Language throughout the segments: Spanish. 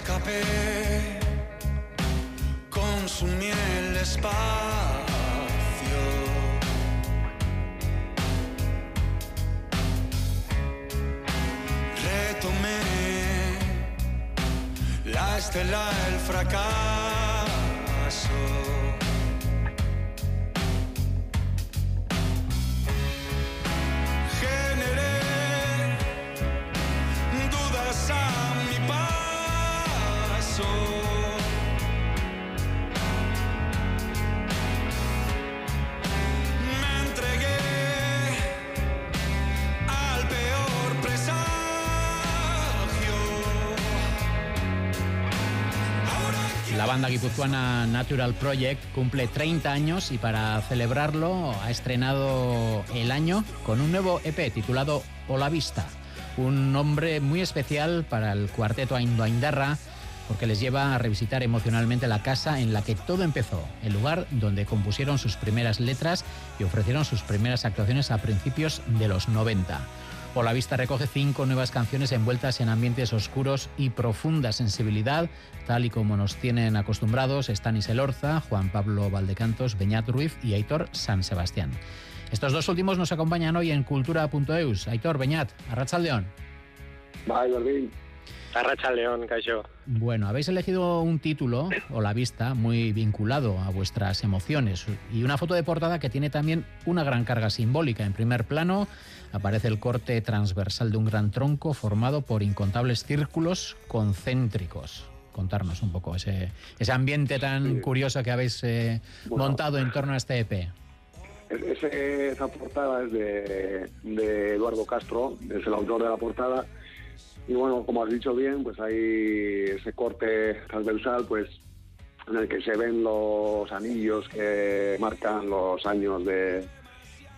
escapé consumí el espacio. Retomé la estela del fracaso. Banda guipuzcoana Natural Project cumple 30 años y para celebrarlo ha estrenado el año con un nuevo EP titulado Ola Vista, un nombre muy especial para el cuarteto Aindoaindarra porque les lleva a revisitar emocionalmente la casa en la que todo empezó, el lugar donde compusieron sus primeras letras y ofrecieron sus primeras actuaciones a principios de los 90. Por la vista recoge cinco nuevas canciones envueltas en ambientes oscuros y profunda sensibilidad, tal y como nos tienen acostumbrados Stanis Elorza, Juan Pablo Valdecantos, Beñat Ruiz y Aitor San Sebastián. Estos dos últimos nos acompañan hoy en cultura.eus. Aitor, Beñat, Arrachaldeón. Bye, Arracha León, Cayo. Bueno, habéis elegido un título o la vista muy vinculado a vuestras emociones y una foto de portada que tiene también una gran carga simbólica. En primer plano aparece el corte transversal de un gran tronco formado por incontables círculos concéntricos. Contarnos un poco ese, ese ambiente tan curioso que habéis eh, montado en torno a este EP. esa portada es de, de Eduardo Castro, es el autor de la portada y bueno, como has dicho bien, pues hay ese corte transversal, pues en el que se ven los anillos que marcan los años de,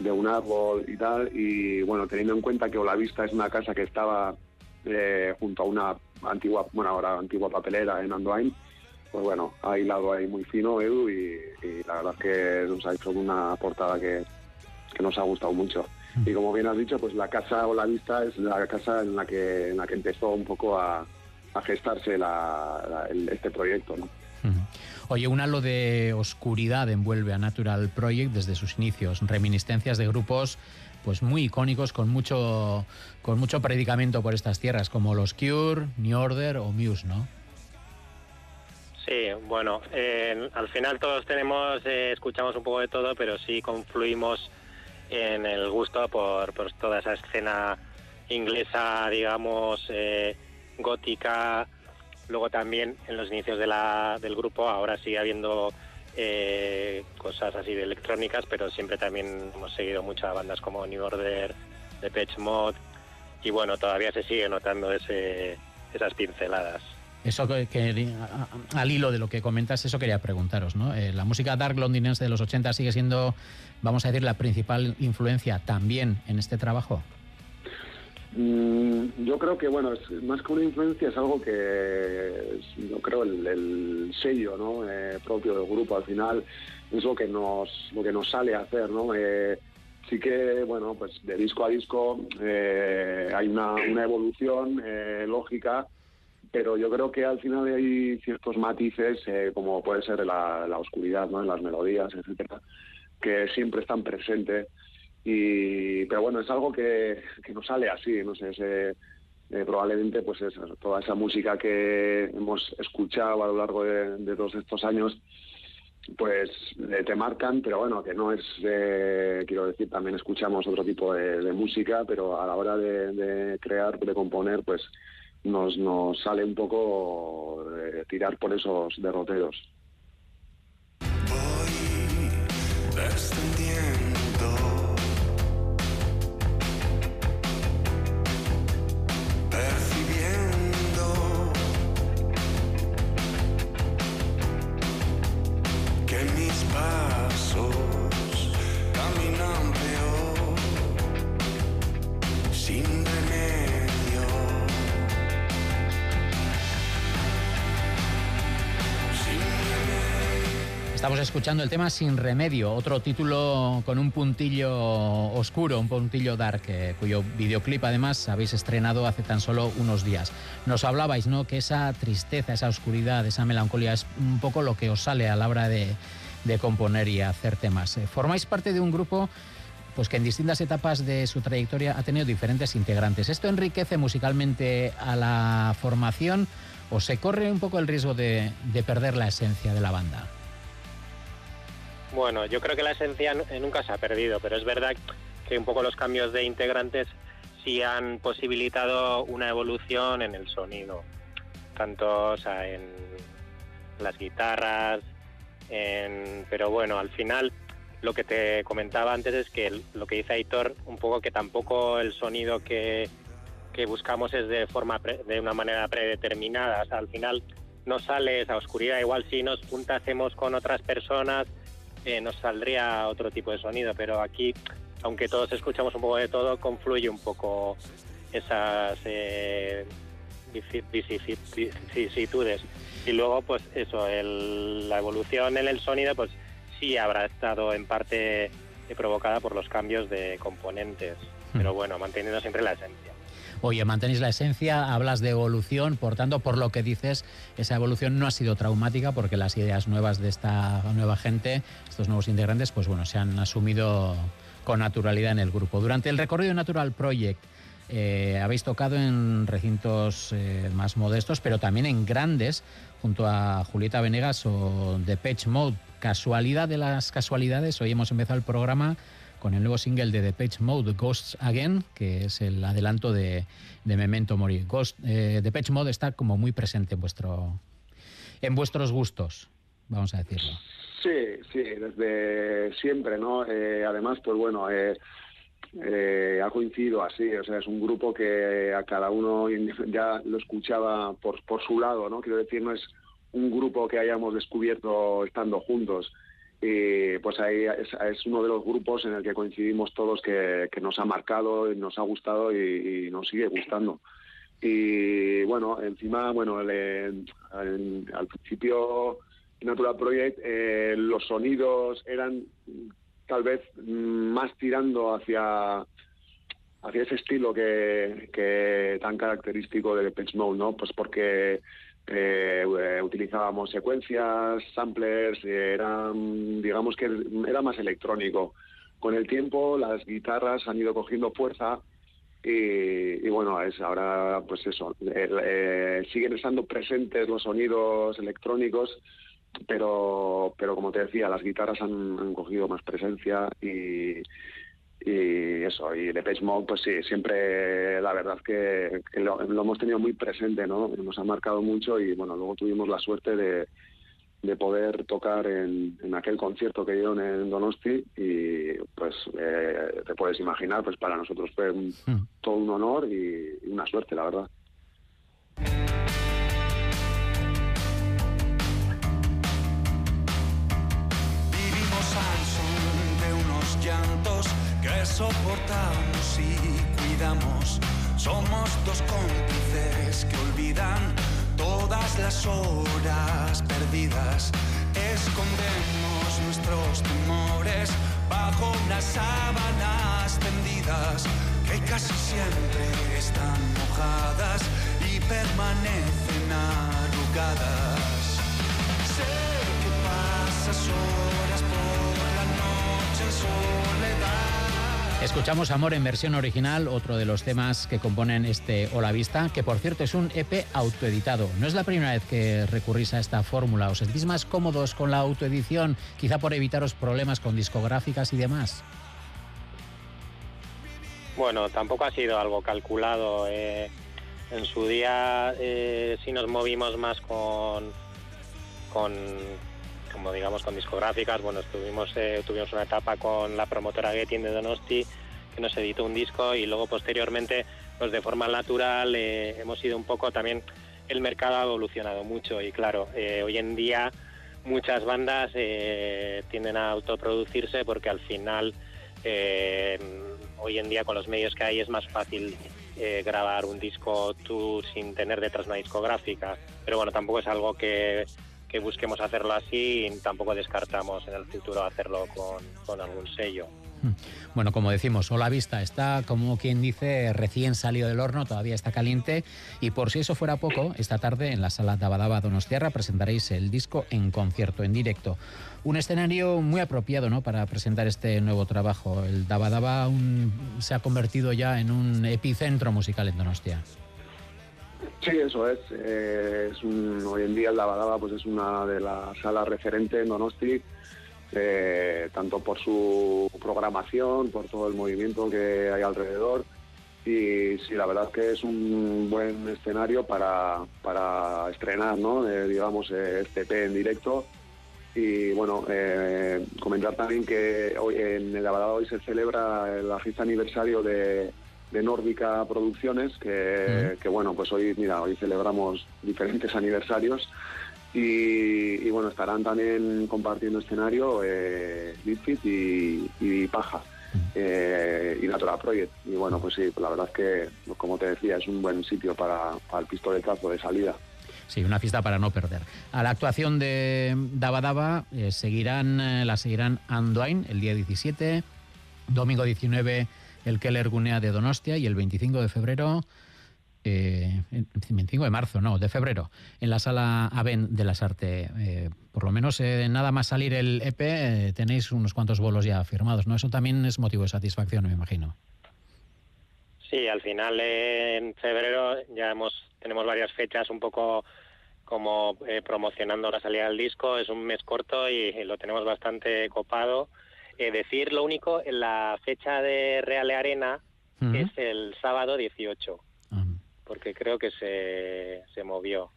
un árbol y tal. Y bueno, teniendo en cuenta que Olavista es una casa que estaba eh, junto a una antigua, bueno, ahora antigua papelera en Andoain, pues bueno, ha hilado ahí muy fino Edu y, la verdad es que nos ha hecho una portada que nos ha gustado mucho. Y como bien has dicho, pues la casa o la vista es la casa en la que, en la que empezó un poco a, gestarse este proyecto. ¿no? Oye, un halo de oscuridad envuelve a Natural Project desde sus inicios, reminiscencias de grupos pues muy icónicos con mucho con mucho predicamento por estas tierras como los Cure, New Order o Muse, ¿no? Sí, bueno, al final todos tenemos eh, escuchamos un poco de todo, pero sí confluimos en el gusto por, toda esa escena inglesa, digamos, eh, gótica. Luego también en los inicios del grupo, ahora sigue habiendo eh, cosas así de electrónicas, pero siempre también hemos seguido muchas bandas como New Order, Depeche Mode, y bueno, todavía se sigue notando esas pinceladas. Eso que, al hilo de lo que comentas, eso quería preguntaros, ¿no? Eh, la música dark londinense de los 80 sigue siendo, vamos a decir, la principal influencia también en este trabajo. Mm, yo creo que, bueno, más que una influencia es algo que, yo creo, el, sello ¿no? Eh, propio del grupo al final es lo que nos, lo que nos sale a hacer, ¿no? Eh, sí que, bueno, pues de disco a disco hay una, una evolución lógica pero yo creo que al final hay ciertos matices, eh, como puede ser la oscuridad, ¿no? en las melodías, etcétera, que siempre están presentes. Y, pero bueno, es algo que, que no sale así, no sé, eh, probablemente pues es, toda esa música que hemos escuchado a lo largo de, todos estos años, pues eh, te marcan, pero bueno, que no es, quiero decir, también escuchamos otro tipo de, música, pero a la hora de, de crear, de componer, pues nos, nos sale un poco eh, tirar por esos derroteros. Estamos escuchando el tema Sin Remedio, otro título con un puntillo oscuro, un puntillo dark, eh, cuyo videoclip además habéis estrenado hace tan solo unos días. Nos hablabais, ¿no? Que esa tristeza, esa oscuridad, esa melancolía es un poco lo que os sale a la hora de, componer y hacer temas. Eh, formáis parte de un grupo pues que en distintas etapas de su trayectoria ha tenido diferentes integrantes. ¿Esto enriquece musicalmente a la formación o se corre un poco el riesgo de perder la esencia de la banda? Bueno, yo creo que la esencia nunca se ha perdido, pero es verdad que un poco los cambios de integrantes sí han posibilitado una evolución en el sonido, tanto o sea, en las guitarras, pero bueno, al final lo que te comentaba antes es que lo que dice Aitor, un poco que tampoco el sonido que, buscamos es de forma de una manera predeterminada, al final no sale esa oscuridad, igual si nos juntásemos con otras personas nos saldría otro tipo de sonido, pero aquí, aunque todos escuchamos un poco de todo, confluye un poco esas eh, vicisitudes. Y luego, pues eso, la evolución en el sonido, pues sí habrá estado en parte provocada por los cambios de componentes, hmm. pero bueno, manteniendo siempre la esencia. Oye, mantenéis la esencia, hablas de evolución, por tanto, por lo que dices, esa evolución no ha sido traumática porque las ideas nuevas de esta nueva gente, estos nuevos integrantes, pues bueno, se han asumido con naturalidad en el grupo. Durante el recorrido Natural Project, eh, habéis tocado en recintos eh, más modestos, pero también en grandes, junto a Julieta Venegas o The Patch Mode. Casualidad de las casualidades, hoy hemos empezado el programa con el nuevo single de Depeche Mode, Ghosts Again, que es el adelanto de, Memento Mori. Ghost, eh, Depeche Mode está como muy presente en, vuestro, en vuestros gustos, vamos a decirlo. Sí, sí, desde siempre, ¿no? Eh, además, pues bueno, eh, eh, ha coincidido así, o sea, es un grupo que a cada uno ya lo escuchaba por, por su lado, ¿no? Quiero decir, no es un grupo que hayamos descubierto estando juntos y pues ahí es, uno de los grupos en el que coincidimos todos que, nos ha marcado, y nos ha gustado y, nos sigue gustando. Y bueno, encima, bueno, al principio Natural Project eh, los sonidos eran tal vez más tirando hacia hacia ese estilo que, que tan característico de Pitch Mode, ¿no? Pues porque eh, utilizábamos secuencias, samplers, eran, digamos que era más electrónico. Con el tiempo las guitarras han ido cogiendo fuerza y, bueno, es ahora pues eso, eh, siguen estando presentes los sonidos electrónicos, pero, pero como te decía, las guitarras han cogido más presencia y, y eso, y Depeche Mode, pues sí, siempre la verdad que, lo, hemos tenido muy presente, ¿no? Nos ha marcado mucho y bueno, luego tuvimos la suerte de, de poder tocar en, en, aquel concierto que dieron en Donosti y pues eh, te puedes imaginar, pues para nosotros fue hmm. todo un honor y, y una suerte, la verdad. Soportamos y cuidamos. Somos dos cómplices que olvidan todas las horas perdidas. Escondemos nuestros temores bajo unas sábanas tendidas que casi siempre están mojadas y permanecen arrugadas. Sé que pasas horas Escuchamos Amor en versión original, otro de los temas que componen este Hola Vista, que por cierto es un EP autoeditado. No es la primera vez que recurrís a esta fórmula. ¿Os sentís más cómodos con la autoedición, quizá por evitaros problemas con discográficas y demás? Bueno, tampoco ha sido algo calculado. Eh, en su día eh, sí nos movimos más con, con como digamos con discográficas, bueno, estuvimos, eh, tuvimos una etapa con la promotora Getting de Donosti, que nos editó un disco y luego posteriormente, pues de forma natural eh, hemos ido un poco también, el mercado ha evolucionado mucho y claro, eh, hoy en día muchas bandas tienden a autoproducirse porque al final hoy en día con los medios que hay es más fácil grabar un disco tú sin tener detrás una discográfica, pero bueno, tampoco es algo que que busquemos hacerlo así y tampoco descartamos en el futuro hacerlo con, con algún sello. Hmm. Bueno, como decimos, Hola Vista está, como quien dice, recién salido del horno, todavía está caliente. Y por si eso fuera poco, esta tarde en la sala Dabadaba Donostiarra presentaréis el disco en concierto, en directo. Un escenario muy apropiado ¿no? para presentar este nuevo trabajo. El Dabadaba se ha convertido ya en un epicentro musical en Donostia. Sí, eso es. Eh, hoy en día el Dabadaba pues, es una de las salas referentes en Donosti eh, tanto por su programación, por todo el movimiento que hay alrededor. Y sí, la verdad es que es un buen escenario para, para estrenar, ¿no? Eh, digamos, eh, este P en directo. Y bueno, comentar también que hoy en el Abadado hoy se celebra el agista aniversario de, de Nórdica Producciones, que, que, bueno, pues hoy, mira, hoy celebramos diferentes aniversarios y, bueno, estarán también compartiendo escenario eh, y, Paja. Eh, y Natural Project. Y bueno, pues sí, la verdad es que, como te decía, es un buen sitio para, el pistoletazo de salida. Sí, una fiesta para no perder. A la actuación de Daba Daba eh, seguirán, eh, la seguirán Andoain el día 17, domingo 19 el Keller Gunea de Donostia y el 25 de febrero eh, 25 de marzo, no, de febrero, en la sala Aven de las Artes. Eh, por lo menos eh, nada más salir el EP, eh, tenéis unos cuantos bolos ya firmados, ¿no? Eso también es motivo de satisfacción, me imagino. Sí, al final en febrero ya hemos tenemos varias fechas un poco como promocionando la salida del disco. Es un mes corto y, lo tenemos bastante copado. Decir lo único, en la fecha de Real Arena es el sábado 18 porque creo que se, se movió.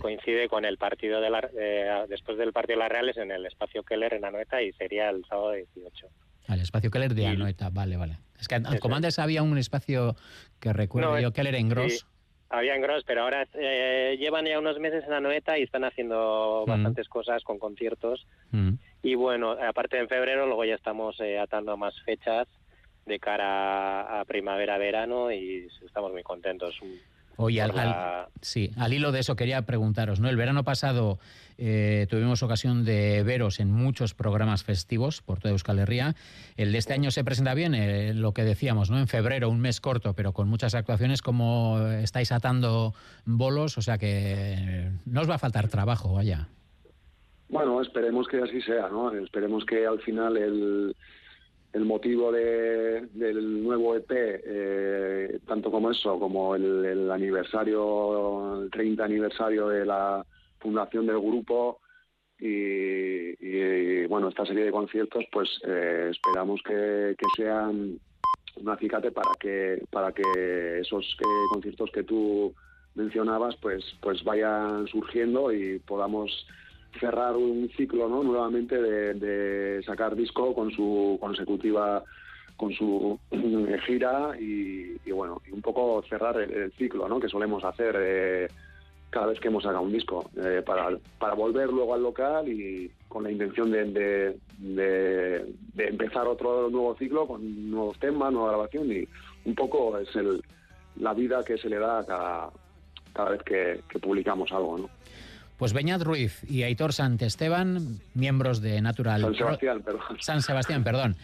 Coincide con el partido de la, eh, después del partido de las Reales en el espacio Keller en Anoeta y sería el sábado 18. El espacio Keller de Anoeta, vale, vale. Es que en Comandes había un espacio que recuerdo yo, Keller en Gross. había en Gross, pero ahora eh, llevan ya unos meses en Anoeta y están haciendo mm. bastantes cosas con conciertos. Mm. Y bueno, aparte en febrero, luego ya estamos eh, atando más fechas de cara a primavera-verano y estamos muy contentos. Oye, al, sí, al hilo de eso quería preguntaros, ¿no? El verano pasado eh, tuvimos ocasión de veros en muchos programas festivos por toda Euskal Herria. El de este año se presenta bien, eh, lo que decíamos, ¿no? En febrero, un mes corto, pero con muchas actuaciones, como estáis atando bolos, o sea que no os va a faltar trabajo, vaya. Bueno, esperemos que así sea, ¿no? Esperemos que al final el el motivo del nuevo EP, eh, tanto como eso, como el, aniversario, el 30 aniversario de la fundación del grupo y, bueno, esta serie de conciertos, pues eh, esperamos que, sean un acicate para que, para que esos eh, conciertos que tú mencionabas, pues, pues vayan surgiendo y podamos cerrar un ciclo ¿no? nuevamente de, sacar disco con su consecutiva con su gira y, bueno y un poco cerrar el, ciclo ¿no? que solemos hacer eh, cada vez que hemos sacado un disco eh, para, para volver luego al local y con la intención de, de, empezar otro nuevo ciclo con nuevos temas, nueva grabación y un poco es el, la vida que se le da cada, cada vez que, que publicamos algo. ¿no? Pues Beñat Ruiz y Aitor Santesteban, miembros de Natural... San Sebastián, perdón. San Sebastián, perdón.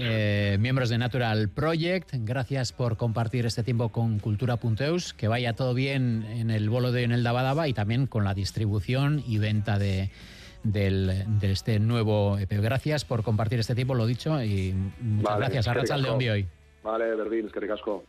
Eh, miembros de Natural Project, gracias por compartir este tiempo con Cultura.eus, que vaya todo bien en el bolo de en el Dabadaba y también con la distribución y venta de, este nuevo EP. Gracias por compartir este tiempo, lo dicho, y muchas gracias. A Rachel de hoy. Vale, Berdín, es que ricasco.